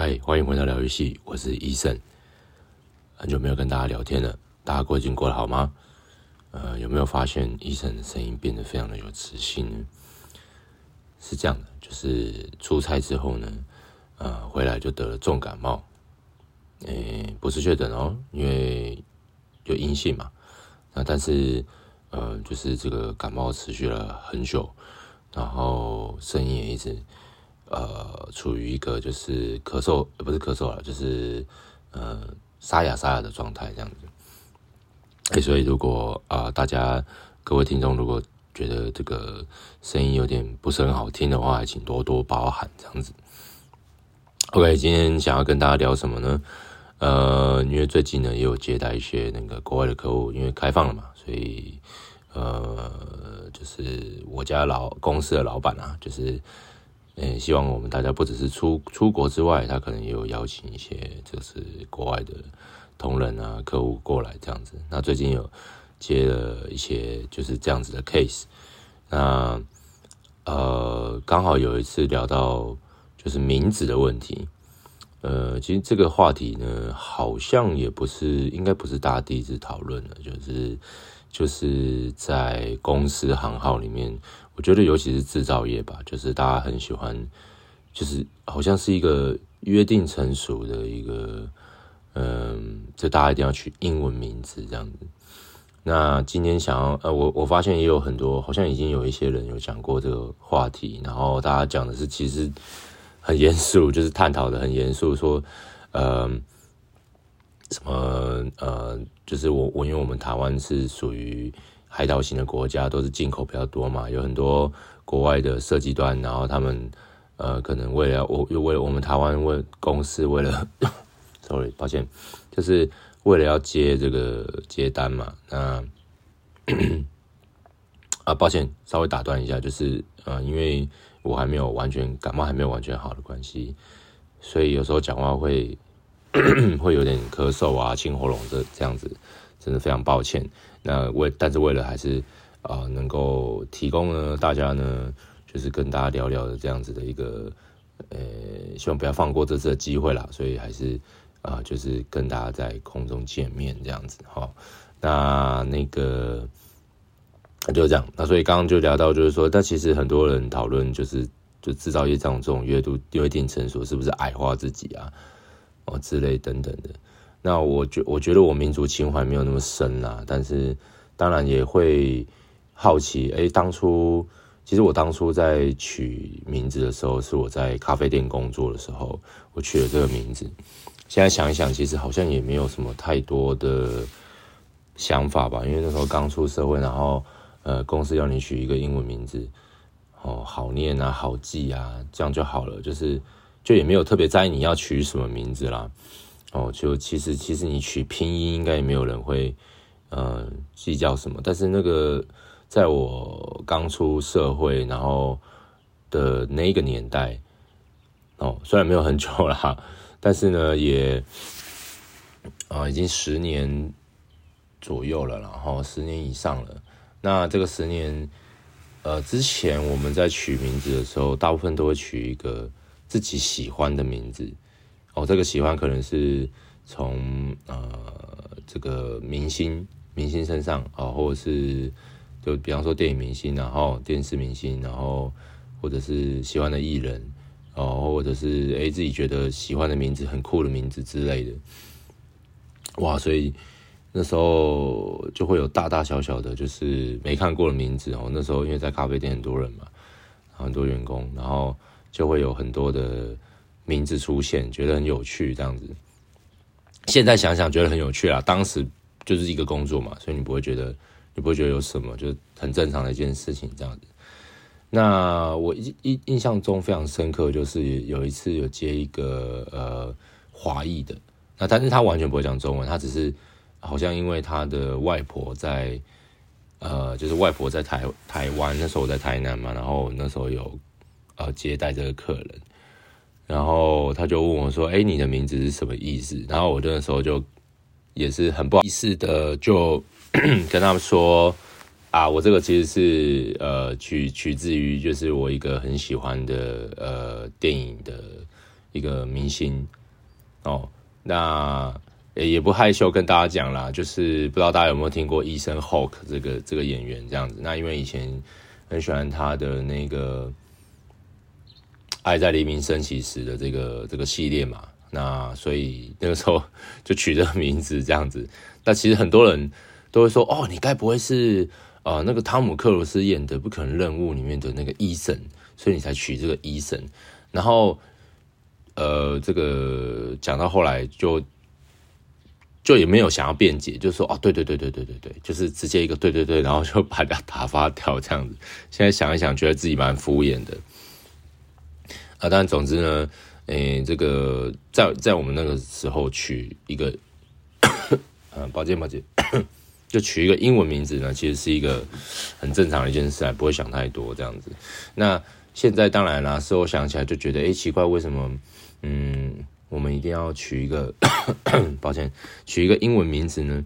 嗨，欢迎回到疗愈系，我是医生。很久没有跟大家聊天了，大家过得过得好吗？呃，有没有发现医生的声音变得非常的有磁性呢？是这样的，就是出差之后呢，呃，回来就得了重感冒。诶，不是确诊哦，因为有阴性嘛。那但是，呃，就是这个感冒持续了很久，然后声音也一直。呃，处于一个就是咳嗽，不是咳嗽了，就是呃沙哑沙哑的状态这样子。哎，所以如果啊、呃，大家各位听众如果觉得这个声音有点不是很好听的话，请多多包涵这样子。OK，今天想要跟大家聊什么呢？呃，因为最近呢也有接待一些那个国外的客户，因为开放了嘛，所以呃，就是我家老公司的老板啊，就是。诶，希望我们大家不只是出出国之外，他可能也有邀请一些就是国外的同仁啊、客户过来这样子。那最近有接了一些就是这样子的 case。那呃，刚好有一次聊到就是名字的问题。呃，其实这个话题呢，好像也不是，应该不是大家第一次讨论了，就是就是在公司行号里面。我觉得，尤其是制造业吧，就是大家很喜欢，就是好像是一个约定成熟的一个，嗯，就大家一定要取英文名字这样子。那今天想要，呃，我我发现也有很多，好像已经有一些人有讲过这个话题，然后大家讲的是其实很严肃，就是探讨的很严肃，说，呃，什么，呃，就是我我因为我们台湾是属于。海岛型的国家都是进口比较多嘛，有很多国外的设计端，然后他们呃可能为了我，又为了我们台湾为公司为了，sorry，抱歉，就是为了要接这个接单嘛，那 啊抱歉，稍微打断一下，就是呃因为我还没有完全感冒还没有完全好的关系，所以有时候讲话会 会有点咳嗽啊、清喉咙这这样子。真的非常抱歉，那为但是为了还是啊、能够提供呢大家呢就是跟大家聊聊的这样子的一个呃希望不要放过这次的机会啦，所以还是啊、就是跟大家在空中见面这样子哈。那那个就这样，那所以刚刚就聊到就是说，但其实很多人讨论就是就制造业这种这种约度约定成熟是不是矮化自己啊哦之类等等的。那我觉我觉得我民族情怀没有那么深啦，但是当然也会好奇，哎，当初其实我当初在取名字的时候，是我在咖啡店工作的时候，我取了这个名字。现在想一想，其实好像也没有什么太多的想法吧，因为那时候刚出社会，然后呃，公司要你取一个英文名字，哦，好念啊，好记啊，这样就好了，就是就也没有特别在意你要取什么名字啦。哦，就其实其实你取拼音应该也没有人会，呃，计较什么。但是那个在我刚出社会然后的那个年代，哦，虽然没有很久了，但是呢也，啊、已经十年左右了，然后十年以上了。那这个十年，呃，之前我们在取名字的时候，大部分都会取一个自己喜欢的名字。哦，这个喜欢可能是从呃这个明星明星身上啊、或者是就比方说电影明星，然后电视明星，然后或者是喜欢的艺人哦，或者是哎自己觉得喜欢的名字很酷的名字之类的，哇！所以那时候就会有大大小小的，就是没看过的名字哦。那时候因为在咖啡店很多人嘛，很多员工，然后就会有很多的。名字出现，觉得很有趣，这样子。现在想想觉得很有趣啊，当时就是一个工作嘛，所以你不会觉得，你不会觉得有什么，就很正常的一件事情这样子。那我印印象中非常深刻，就是有一次有接一个呃华裔的，那但是他完全不会讲中文，他只是好像因为他的外婆在，呃，就是外婆在台台湾，那时候我在台南嘛，然后那时候有呃接待这个客人。然后他就问我说：“哎，你的名字是什么意思？”然后我那时候就也是很不好意思的，就 跟他们说：“啊，我这个其实是呃取取自于就是我一个很喜欢的呃电影的一个明星哦。那也不害羞跟大家讲啦，就是不知道大家有没有听过医生 Hulk 这个这个演员这样子。那因为以前很喜欢他的那个《爱在黎明升起时》的这个这个系列嘛，那所以那个时候 就取这个名字这样子。那其实很多人都会说：“哦，你该不会是呃那个汤姆克鲁斯演的《不可能任务》里面的那个医生，所以你才取这个医生？”然后。呃，这个讲到后来就就也没有想要辩解，就说哦，对对对对对对对，就是直接一个对对对，然后就 把它打发掉这样子。现在想一想，觉得自己蛮敷衍的啊。但总之呢，诶，这个在在我们那个时候取一个，嗯，抱歉抱歉，就取一个英文名字呢，其实是一个很正常的一件事，不会想太多这样子。那现在当然啦，事后想起来就觉得，诶，奇怪，为什么？嗯，我们一定要取一个，抱歉，取一个英文名字呢？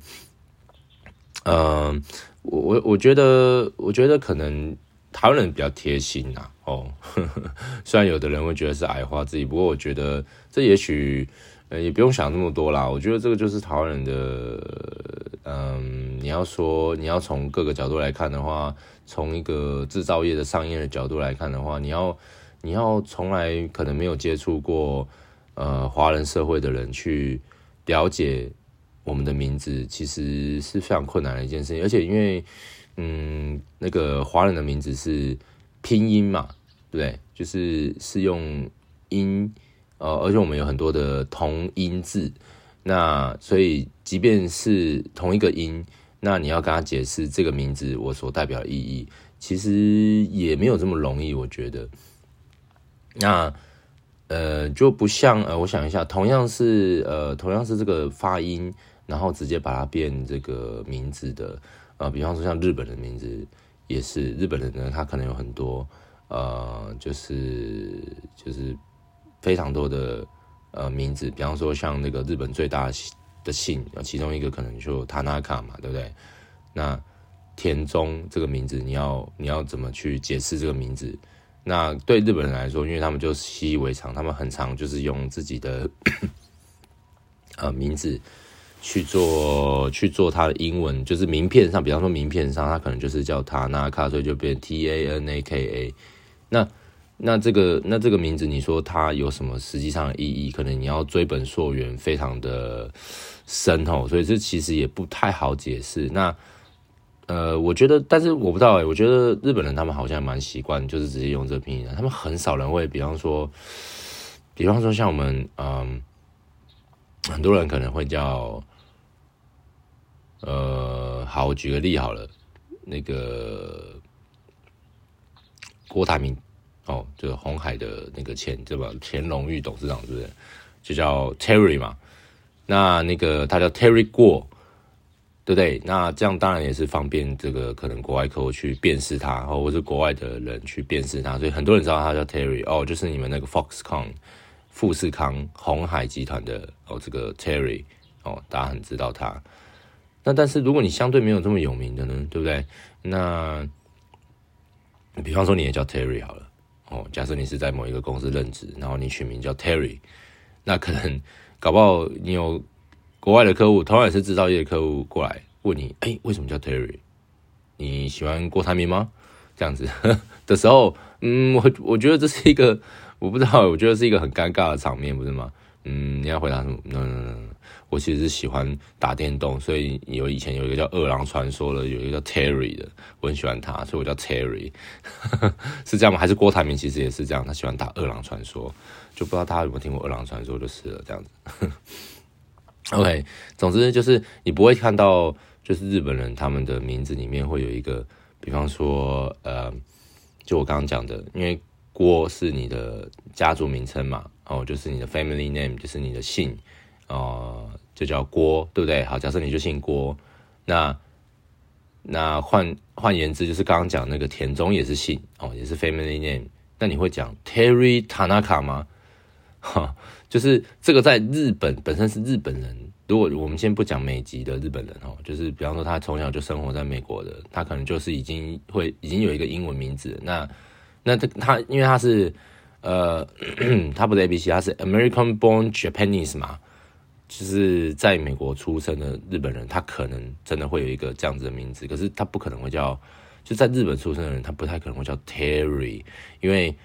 呃，我我我觉得，我觉得可能台湾人比较贴心呐、哦呵呵，虽然有的人会觉得是矮化自己，不过我觉得这也许也不用想那么多啦。我觉得这个就是台湾人的，嗯，你要说你要从各个角度来看的话，从一个制造业的商业的角度来看的话，你要。你要从来可能没有接触过呃华人社会的人去了解我们的名字，其实是非常困难的一件事情。而且因为嗯那个华人的名字是拼音嘛，对？就是是用音呃，而且我们有很多的同音字，那所以即便是同一个音，那你要跟他解释这个名字我所代表的意义，其实也没有这么容易，我觉得。那呃就不像呃，我想一下，同样是呃，同样是这个发音，然后直接把它变这个名字的，呃，比方说像日本的名字也是，日本人呢，他可能有很多呃，就是就是非常多的呃名字，比方说像那个日本最大的姓，其中一个可能就塔纳卡嘛，对不对？那田中这个名字，你要你要怎么去解释这个名字？那对日本人来说，因为他们就习以为常，他们很常就是用自己的 呃名字去做去做他的英文，就是名片上，比方说名片上，他可能就是叫他那卡，所以就变 T A N A K A。那那这个那这个名字，你说它有什么实际上的意义？可能你要追本溯源，非常的深哦，所以这其实也不太好解释。那呃，我觉得，但是我不知道哎，我觉得日本人他们好像蛮习惯，就是直接用这个拼音的。他们很少人会，比方说，比方说像我们，嗯，很多人可能会叫，呃，好，我举个例好了，那个郭台铭，哦，就是红海的那个前对吧？前荣誉董事长是不是？就叫 Terry 嘛？那那个他叫 Terry 过。对不对？那这样当然也是方便这个可能国外客户去辨识他，或者是国外的人去辨识他，所以很多人知道他叫 Terry 哦，就是你们那个 Foxconn 富士康红海集团的哦，这个 Terry 哦，大家很知道他。那但是如果你相对没有这么有名的呢，对不对？那比方说你也叫 Terry 好了哦，假设你是在某一个公司任职，然后你取名叫 Terry，那可能搞不好你有。国外的客户，同样也是制造业的客户过来问你，哎，为什么叫 Terry？你喜欢郭台铭吗？这样子的时候，嗯，我我觉得这是一个，我不知道，我觉得是一个很尴尬的场面，不是吗？嗯，你要回答什么？嗯，我其实是喜欢打电动，所以有以前有一个叫《饿狼传说》的，有一个叫 Terry 的，我很喜欢他，所以我叫 Terry，是这样吗？还是郭台铭其实也是这样，他喜欢打《饿狼传说》，就不知道大家有没有听过《饿狼传说》就是了，这样子。OK，总之就是你不会看到，就是日本人他们的名字里面会有一个，比方说，呃，就我刚刚讲的，因为郭是你的家族名称嘛，哦，就是你的 family name，就是你的姓，呃，就叫郭，对不对？好，假设你就姓郭，那那换换言之，就是刚刚讲那个田中也是姓，哦，也是 family name，那你会讲 Terry Tanaka 吗？哈，就是这个在日本本身是日本人。如果我们先不讲美籍的日本人哦，就是比方说他从小就生活在美国的，他可能就是已经会已经有一个英文名字。那那他他因为他是呃，他不是 A B C，他是 American born Japanese 嘛，就是在美国出生的日本人，他可能真的会有一个这样子的名字，可是他不可能会叫，就在日本出生的人，他不太可能会叫 Terry，因为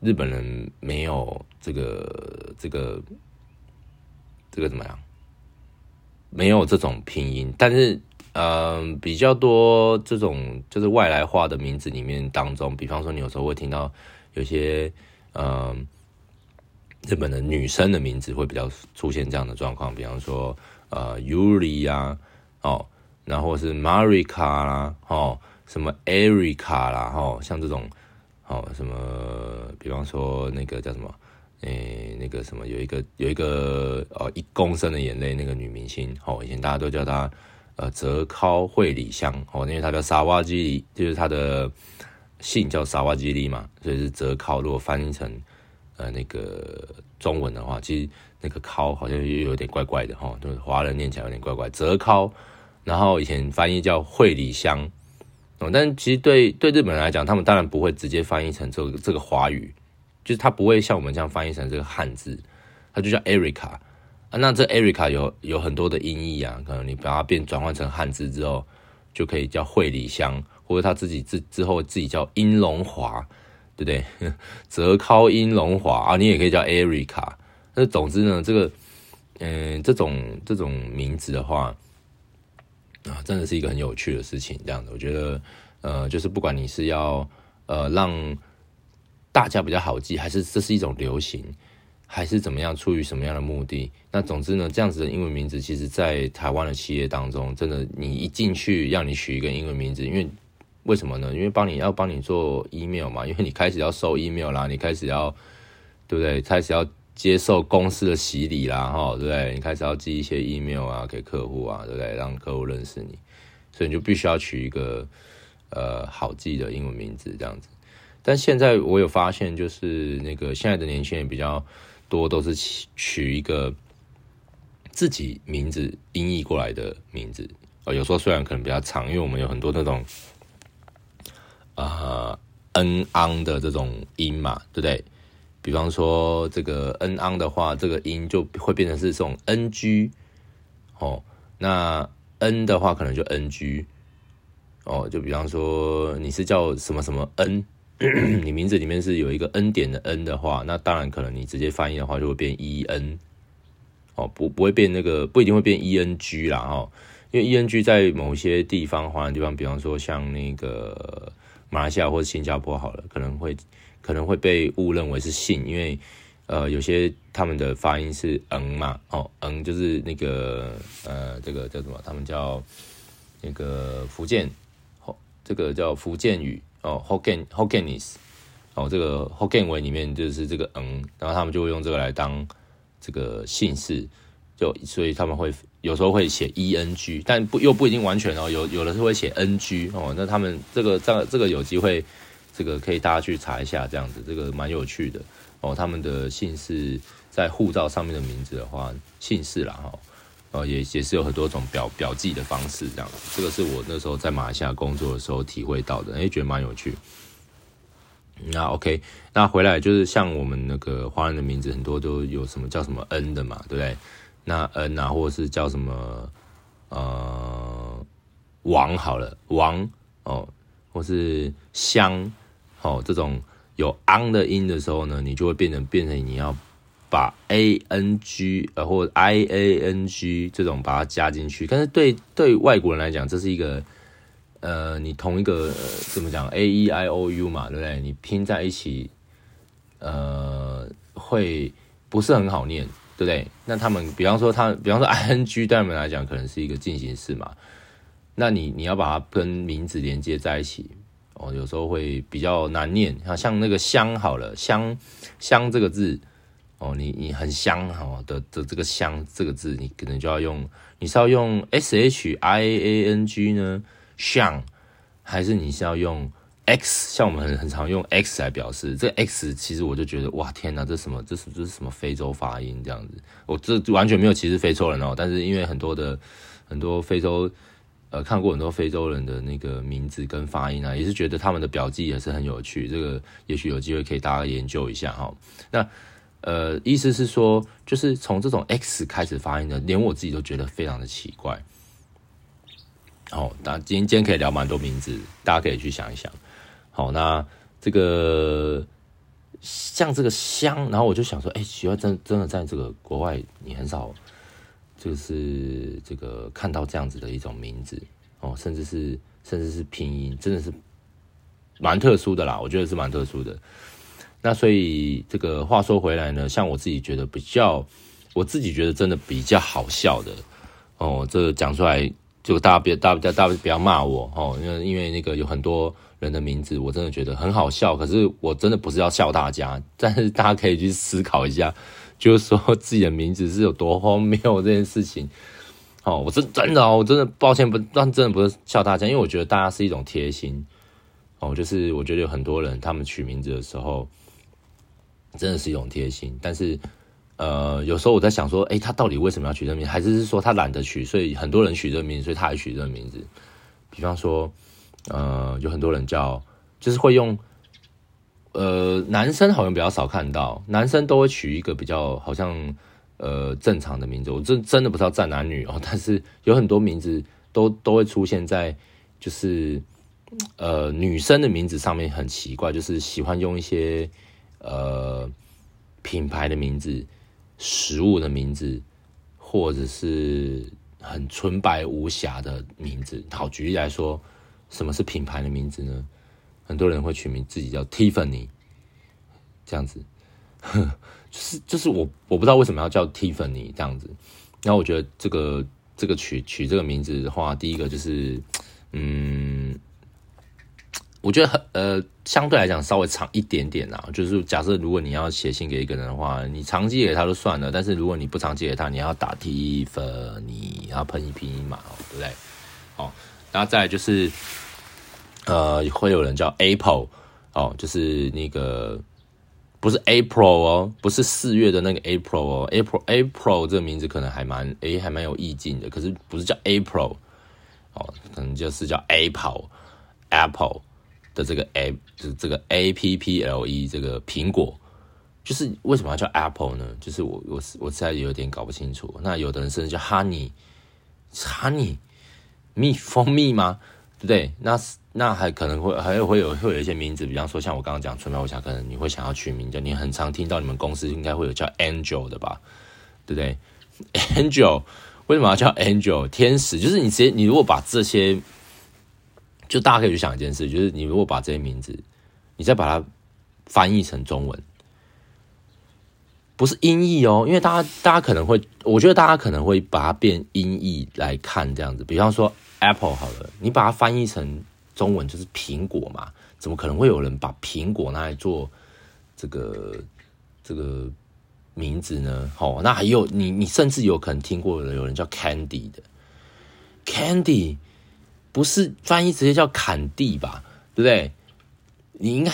日本人没有这个这个这个怎么样，没有这种拼音，但是。嗯、比较多这种就是外来化的名字里面当中，比方说你有时候会听到有些嗯、日本的女生的名字会比较出现这样的状况，比方说呃 Yuri 啊，哦，然后是 Marika 啦，哦，什么 Erica 啦，哦，像这种哦什么，比方说那个叫什么，诶，那个什么有一个有一个呃一公升的眼泪那个女明星，哦，以前大家都叫她。呃，泽尻惠里香哦，因为她叫沙瓦基里，就是她的姓叫沙瓦基里嘛，所以是泽尻。如果翻译成呃那个中文的话，其实那个尻好像又有点怪怪的哈，就是华人念起来有点怪怪。泽尻，然后以前翻译叫惠里香哦，但其实对对日本人来讲，他们当然不会直接翻译成这个这个华语，就是他不会像我们这样翻译成这个汉字，他就叫 Erica。啊，那这 Erica 有有很多的音译啊，可能你把它变转换成汉字之后，就可以叫惠里香，或者他自己之之后自己叫英龙华，对不对？泽尻英龙华啊，你也可以叫 Erica。那总之呢，这个嗯、这种这种名字的话啊，真的是一个很有趣的事情。这样子，我觉得呃，就是不管你是要呃让大家比较好记，还是这是一种流行。还是怎么样？出于什么样的目的？那总之呢，这样子的英文名字，其实，在台湾的企业当中，真的，你一进去让你取一个英文名字，因为为什么呢？因为帮你要帮你做 email 嘛，因为你开始要收 email 啦，你开始要对不对？开始要接受公司的洗礼啦，哈，对不对？你开始要寄一些 email 啊给客户啊，对不对？让客户认识你，所以你就必须要取一个呃好记的英文名字这样子。但现在我有发现，就是那个现在的年轻人比较。多都是取一个自己名字音译过来的名字啊，有时候虽然可能比较长，因为我们有很多那种啊 n ang 的这种音嘛，对不对？比方说这个 n ang 的话，这个音就会变成是这种 ng 哦，那 n 的话可能就 ng 哦，就比方说你是叫什么什么 n。你名字里面是有一个 N 点的 N 的话，那当然可能你直接翻译的话就会变 E N 哦，不不会变那个不一定会变 E N G 啦哈，因为 E N G 在某些地方华人地方，比方说像那个马来西亚或者新加坡好了，可能会可能会被误认为是姓，因为呃有些他们的发音是嗯嘛哦嗯就是那个呃这个叫什么？他们叫那个福建这个叫福建语。哦，Hokkien Hokkienis 哦，这个 Hokkien 文里面就是这个嗯，然后他们就会用这个来当这个姓氏，就所以他们会有时候会写 ENG，但不又不一定完全哦，有有的是会写 NG 哦，那他们这个这这个有机会，这个可以大家去查一下，这样子这个蛮有趣的哦，他们的姓氏在护照上面的名字的话，姓氏啦哈。哦，也也是有很多种标标记的方式，这样子，这个是我那时候在马来西亚工作的时候体会到的，哎，觉得蛮有趣。那 OK，那回来就是像我们那个华人的名字，很多都有什么叫什么 N 的嘛，对不对？那 N 啊，或者是叫什么呃王好了，王哦，或是香哦，这种有昂的音的时候呢，你就会变成变成你要。把 a n g 呃或 i a n g 这种把它加进去，但是对对外国人来讲，这是一个呃，你同一个、呃、怎么讲 a e i o u 嘛，对不对？你拼在一起，呃，会不是很好念，对不对？那他们比方说他，比方说 i n g 对他们来讲可能是一个进行式嘛，那你你要把它跟名字连接在一起，哦，有时候会比较难念。像那个香好了，香香这个字。哦，你你很香哈的的这个香这个字，你可能就要用，你是要用 s h i a n g 呢，香，还是你是要用 x？像我们很很常用 x 来表示，这个 x 其实我就觉得哇天哪，这什么？这是这是什么非洲发音这样子？我这完全没有歧视非洲人哦，但是因为很多的很多非洲呃看过很多非洲人的那个名字跟发音啊，也是觉得他们的表记也是很有趣。这个也许有机会可以大家研究一下哈。那呃，意思是说，就是从这种 X 开始发音的，连我自己都觉得非常的奇怪。好，那今天今天可以聊蛮多名字，大家可以去想一想。好，那这个像这个香，然后我就想说，哎、欸，奇怪，真真的在这个国外，你很少就是这个看到这样子的一种名字哦，甚至是甚至是拼音，真的是蛮特殊的啦，我觉得是蛮特殊的。那所以这个话说回来呢，像我自己觉得比较，我自己觉得真的比较好笑的哦，这讲出来。就大家别大家大家不要骂我哦，因为因为那个有很多人的名字，我真的觉得很好笑。可是我真的不是要笑大家，但是大家可以去思考一下，就是说自己的名字是有多荒谬这件事情。哦，我真真的哦，我真的抱歉不，但真的不是笑大家，因为我觉得大家是一种贴心哦，就是我觉得有很多人他们取名字的时候，真的是一种贴心，但是。呃，有时候我在想说，哎、他到底为什么要取这名字？还是是说他懒得取，所以很多人取这名字，所以他也取这个名字。比方说，呃，有很多人叫，就是会用，呃，男生好像比较少看到，男生都会取一个比较好像呃正常的名字。我真真的不知道战男女哦，但是有很多名字都都会出现在就是呃女生的名字上面，很奇怪，就是喜欢用一些呃品牌的名字。食物的名字，或者是很纯白无瑕的名字。好，举例来说，什么是品牌的名字呢？很多人会取名自己叫 Tiffany，这样子，就是就是我我不知道为什么要叫 Tiffany 这样子。然后我觉得这个这个取取这个名字的话，第一个就是，嗯。我觉得很呃，相对来讲稍微长一点点啦。就是假设如果你要写信给一个人的话，你长寄给他就算了，但是如果你不长寄给他，你要打 Tiffany，然后喷一拼音嘛，对不对？好，然后再就是呃，会有人叫 April 哦，就是那个不是 April 哦，不是四月的那个 April 哦，April April 这个名字可能还蛮诶，还蛮有意境的，可是不是叫 April 哦，可能就是叫 Apple Apple。的这个 A 就是这个 A P P L E 这个苹果，就是为什么要叫 Apple 呢？就是我我我实在有点搞不清楚。那有的人甚至叫 Honey，Honey 蜜 蜂蜜吗？对不对？那那还可能会还有会有会有一些名字，比方说像我刚刚讲纯白无瑕，可能你会想要取名叫你很常听到你们公司应该会有叫 Angel 的吧？对不对？Angel 为什么要叫 Angel 天使？就是你直接你如果把这些。就大家可以去想一件事，就是你如果把这些名字，你再把它翻译成中文，不是音译哦，因为大家大家可能会，我觉得大家可能会把它变音译来看这样子。比方说 Apple 好了，你把它翻译成中文就是苹果嘛，怎么可能会有人把苹果拿来做这个这个名字呢？哦，那还有你你甚至有可能听过有人叫 Candy 的 Candy。不是翻译直接叫坎蒂吧，对不对？你应该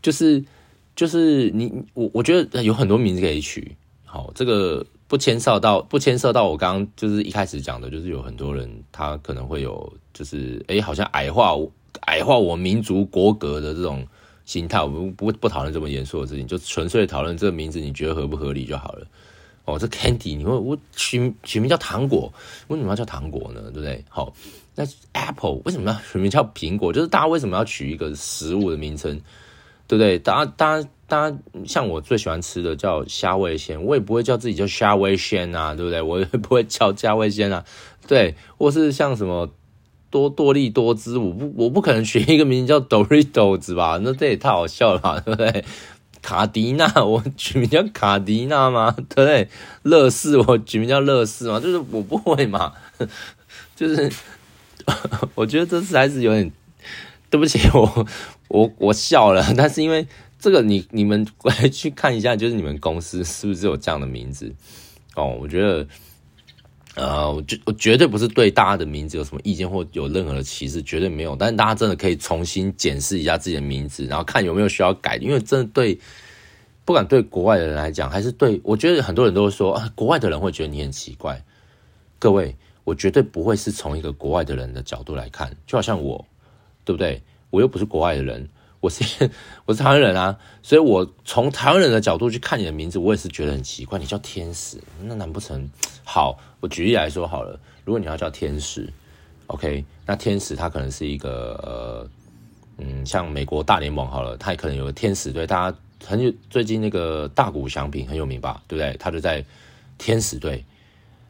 就是就是你我我觉得有很多名字可以取，好，这个不牵涉到不牵涉到我刚刚就是一开始讲的，就是有很多人他可能会有就是哎，好像矮化矮化我民族国格的这种心态，我们不不讨论这么严肃的事情，就纯粹讨论这个名字你觉得合不合理就好了。哦，这 Candy，你会我取取名叫糖果，为什么要叫糖果呢？对不对？好。那 Apple 为什么要取名叫苹果？就是大家为什么要取一个食物的名称，对不对？大家、大家、大家，像我最喜欢吃的叫虾味鲜，我也不会叫自己叫虾味鲜啊，对不对？我也不会叫虾味鲜啊，对。或是像什么多多利多滋，我不我不可能取一个名字叫 Doritos 吧？那这也太好笑了吧，对不对？卡迪娜，我取名叫卡迪娜吗？对不对？乐事，我取名叫乐事吗？就是我不会嘛，就是。我觉得这次还是有点对不起我，我我笑了，但是因为这个你你们来去看一下，就是你们公司是不是有这样的名字哦？我觉得呃，我绝我绝对不是对大家的名字有什么意见或有任何的歧视，绝对没有。但是大家真的可以重新检视一下自己的名字，然后看有没有需要改，因为真的对不管对国外的人来讲，还是对我觉得很多人都会说啊，国外的人会觉得你很奇怪。各位。我绝对不会是从一个国外的人的角度来看，就好像我，对不对？我又不是国外的人，我是 我是台湾人啊，所以我从台湾人的角度去看你的名字，我也是觉得很奇怪。你叫天使，那难不成？好，我举例来说好了，如果你要叫天使，OK，那天使他可能是一个呃，嗯，像美国大联盟好了，他也可能有个天使队，大家很有最近那个大谷翔平很有名吧，对不对？他就在天使队，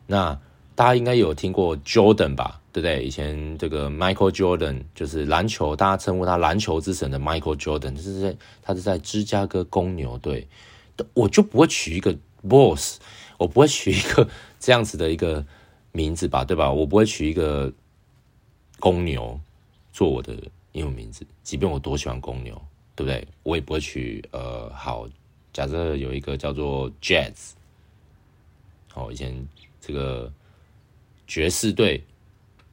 那。大家应该有听过 Jordan 吧，对不对？以前这个 Michael Jordan 就是篮球，大家称呼他篮球之神的 Michael Jordan，就是在他是在芝加哥公牛队。我就不会取一个 Boss，我不会取一个 这样子的一个名字吧，对吧？我不会取一个公牛做我的英文名字，即便我多喜欢公牛，对不对？我也不会取呃，好，假设有一个叫做 Jazz，哦，以前这个。爵士队，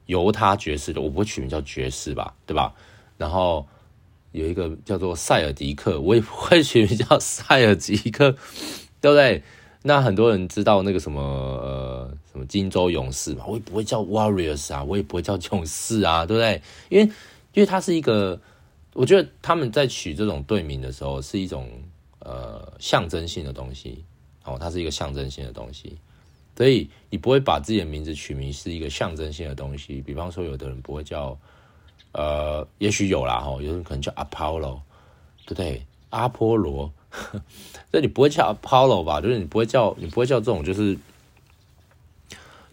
犹他爵士的，我不会取名叫爵士吧，对吧？然后有一个叫做塞尔迪克，我也不会取名叫塞尔迪克，对不对？那很多人知道那个什么呃什么金州勇士嘛，我也不会叫 Warriors 啊，我也不会叫勇士啊，对不对？因为因为它是一个，我觉得他们在取这种队名的时候是一种呃象征性的东西，哦，它是一个象征性的东西。所以你不会把自己的名字取名是一个象征性的东西，比方说有的人不会叫，呃，也许有啦哈，有人可能叫 Apollo，对不对？阿波罗，那你不会叫 Apollo 吧？就是你不会叫，你不会叫这种就是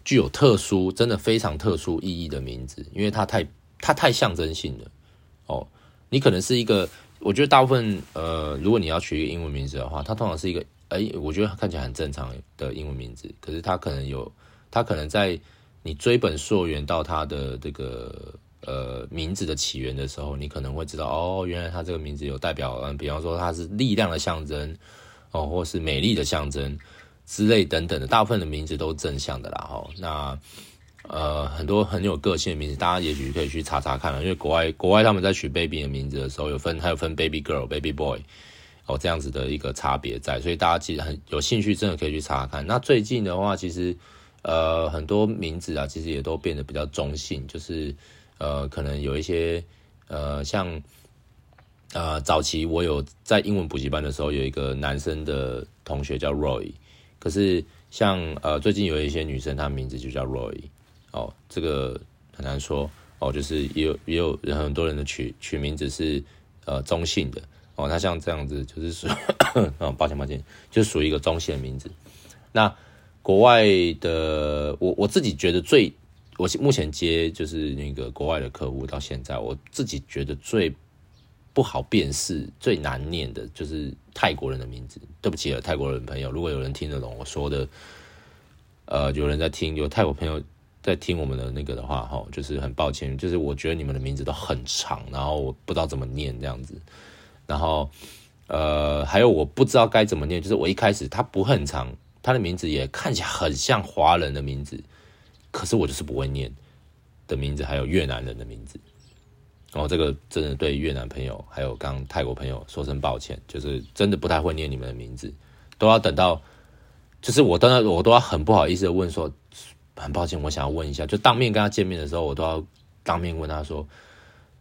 具有特殊、真的非常特殊意义的名字，因为它太它太象征性了哦。你可能是一个，我觉得大部分呃，如果你要取一个英文名字的话，它通常是一个。哎，我觉得看起来很正常的英文名字，可是它可能有，它可能在你追本溯源到它的这个呃名字的起源的时候，你可能会知道哦，原来它这个名字有代表，嗯，比方说它是力量的象征哦，或是美丽的象征之类等等的，大部分的名字都是正向的啦。哈，那呃很多很有个性的名字，大家也许可以去查查看了，因为国外国外他们在取 baby 的名字的时候，有分还有分 baby girl、baby boy。哦，这样子的一个差别在，所以大家其实很有兴趣，真的可以去查查看。那最近的话，其实呃很多名字啊，其实也都变得比较中性，就是呃可能有一些呃像呃早期我有在英文补习班的时候，有一个男生的同学叫 Roy，可是像呃最近有一些女生，她名字就叫 Roy，哦，这个很难说哦，就是也有也有人很多人的取取名字是呃中性的。哦，他像这样子就是属，哦，抱歉抱歉，就属于一个中性的名字。那国外的，我我自己觉得最，我目前接就是那个国外的客户到现在，我自己觉得最不好辨识、最难念的就是泰国人的名字。对不起了，泰国人朋友，如果有人听得懂我说的，呃，有人在听，有泰国朋友在听我们的那个的话，哈，就是很抱歉，就是我觉得你们的名字都很长，然后我不知道怎么念这样子。然后，呃，还有我不知道该怎么念，就是我一开始他不很长，他的名字也看起来很像华人的名字，可是我就是不会念的名字，还有越南人的名字。然后这个真的对越南朋友还有刚泰国朋友说声抱歉，就是真的不太会念你们的名字，都要等到，就是我当然我都要很不好意思的问说，很抱歉，我想要问一下，就当面跟他见面的时候，我都要当面问他说，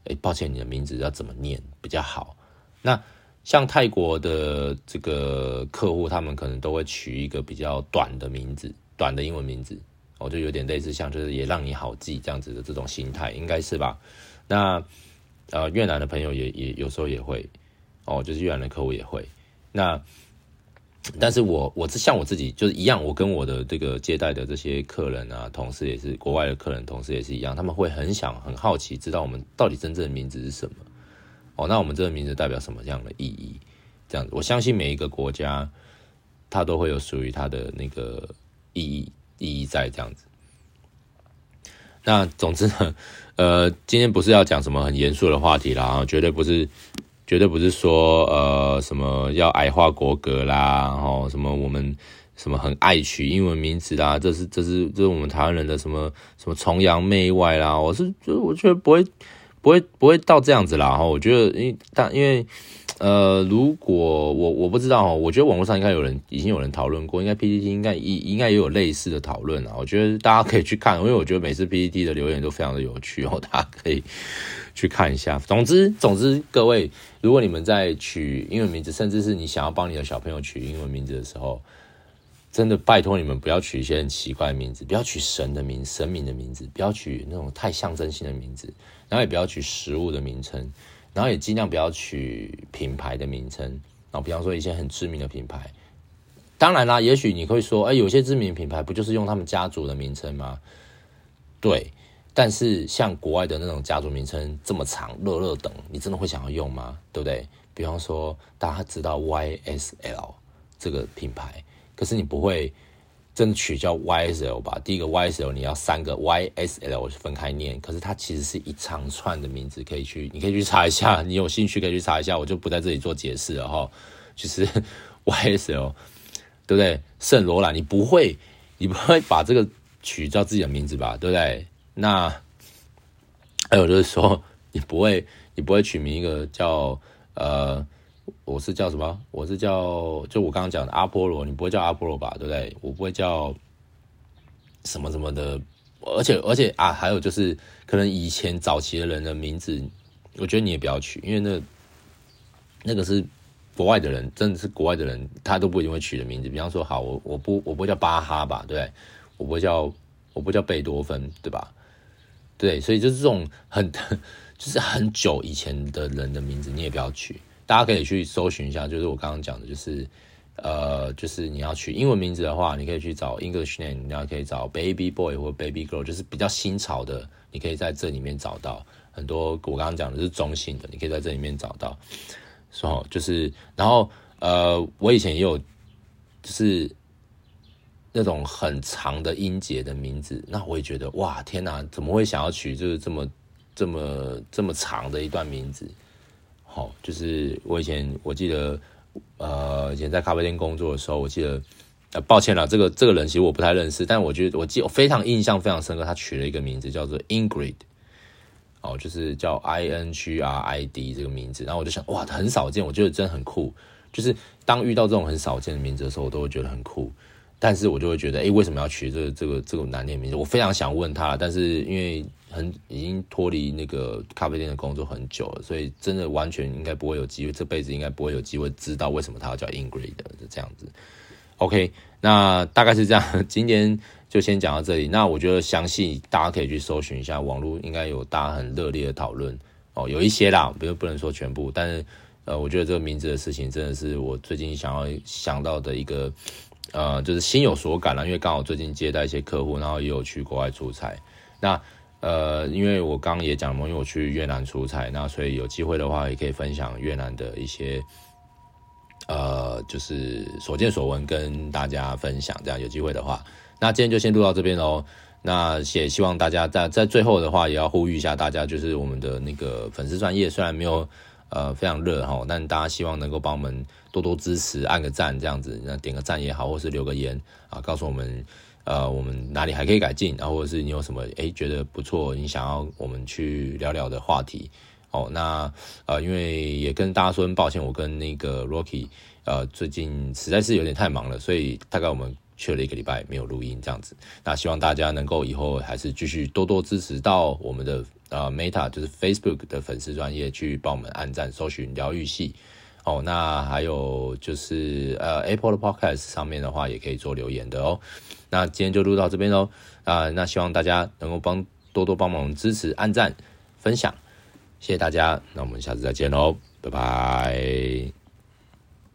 哎，抱歉，你的名字要怎么念比较好？那像泰国的这个客户，他们可能都会取一个比较短的名字，短的英文名字，哦，就有点类似像就是也让你好记这样子的这种心态，应该是吧？那呃越南的朋友也也有时候也会，哦，就是越南的客户也会。那但是我我是像我自己就是一样，我跟我的这个接待的这些客人啊，同事也是国外的客人，同事也是一样，他们会很想很好奇，知道我们到底真正的名字是什么。哦，那我们这个名字代表什么样的意义？这样子，我相信每一个国家，它都会有属于它的那个意义意义在这样子。那总之呢，呃，今天不是要讲什么很严肃的话题啦，啊，绝对不是，绝对不是说呃什么要矮化国格啦，然后什么我们什么很爱取英文名字啦，这是这是这是我们台湾人的什么什么崇洋媚外啦，我是就我觉得不会。不会不会到这样子啦哈。我觉得，因为但因为呃，如果我我不知道，我觉得网络上应该有人已经有人讨论过，应该 PTT 应该应应该也有类似的讨论啊。我觉得大家可以去看，因为我觉得每次 PTT 的留言都非常的有趣哦，大家可以去看一下。总之总之，各位，如果你们在取英文名字，甚至是你想要帮你的小朋友取英文名字的时候，真的拜托你们不要取一些很奇怪的名字，不要取神的名、神明的名字，不要取那种太象征性的名字，然后也不要取食物的名称，然后也尽量不要取品牌的名称，然后比方说一些很知名的品牌。当然啦，也许你会说，哎，有些知名品牌不就是用他们家族的名称吗？对，但是像国外的那种家族名称这么长，乐乐等，你真的会想要用吗？对不对？比方说，大家知道 YSL 这个品牌。可是你不会真的取叫 YSL 吧？第一个 YSL 你要三个 YSL 分开念，可是它其实是一长串的名字，可以去你可以去查一下，你有兴趣可以去查一下，我就不在这里做解释了哈。就是 YSL 对不对？圣罗兰，你不会你不会把这个取叫自己的名字吧？对不对？那还有就是说，你不会你不会取名一个叫呃。我是叫什么？我是叫就我刚刚讲的阿波罗，你不会叫阿波罗吧？对不对？我不会叫什么什么的，而且而且啊，还有就是可能以前早期的人的名字，我觉得你也不要取，因为那那个是国外的人，真的是国外的人，他都不一定会取的名字。比方说，好，我我不我不会叫巴哈吧？对？我不会叫我不叫贝多芬，对吧？对，所以就是这种很就是很久以前的人的名字，你也不要取。大家可以去搜寻一下，就是我刚刚讲的，就是呃，就是你要取英文名字的话，你可以去找 English name，你要可以找 Baby Boy 或 Baby Girl，就是比较新潮的，你可以在这里面找到很多。我刚刚讲的是中性的，你可以在这里面找到。说就是，然后呃，我以前也有就是那种很长的音节的名字，那我也觉得哇，天哪，怎么会想要取就是这么这么这么长的一段名字？好，就是我以前我记得，呃，以前在咖啡店工作的时候，我记得，呃，抱歉了，这个这个人其实我不太认识，但我觉得我记我非常印象非常深刻，他取了一个名字叫做 Ingrid，哦，就是叫 I N G R I D 这个名字，然后我就想，哇，很少见，我觉得真的很酷，就是当遇到这种很少见的名字的时候，我都会觉得很酷。但是我就会觉得，哎、为什么要取这个这个这个难念名字？我非常想问他，但是因为很已经脱离那个咖啡店的工作很久了，所以真的完全应该不会有机会，这辈子应该不会有机会知道为什么他要叫 Ingrid 的，就这样子。OK，那大概是这样，今天就先讲到这里。那我觉得详细大家可以去搜寻一下，网络应该有大家很热烈的讨论哦，有一些啦，不不能说全部，但是呃，我觉得这个名字的事情真的是我最近想要想到的一个。呃，就是心有所感了，因为刚好最近接待一些客户，然后也有去国外出差。那呃，因为我刚刚也讲了，因为我去越南出差，那所以有机会的话，也可以分享越南的一些呃，就是所见所闻跟大家分享。这样有机会的话，那今天就先录到这边喽。那也希望大家在在最后的话，也要呼吁一下大家，就是我们的那个粉丝专业虽然没有。呃，非常热哈，但大家希望能够帮我们多多支持，按个赞这样子，那点个赞也好，或是留个言啊，告诉我们，呃，我们哪里还可以改进，然后或者是你有什么诶觉得不错，你想要我们去聊聊的话题哦。那呃，因为也跟大家说很抱歉，我跟那个 Rocky 呃最近实在是有点太忙了，所以大概我们缺了一个礼拜没有录音这样子。那希望大家能够以后还是继续多多支持到我们的。呃，Meta 就是 Facebook 的粉丝专业去帮我们按赞、搜寻疗愈系哦。那还有就是呃，Apple 的 Podcast 上面的话也可以做留言的哦。那今天就录到这边喽啊，那希望大家能够帮多多帮忙支持、按赞、分享，谢谢大家。那我们下次再见喽，拜拜。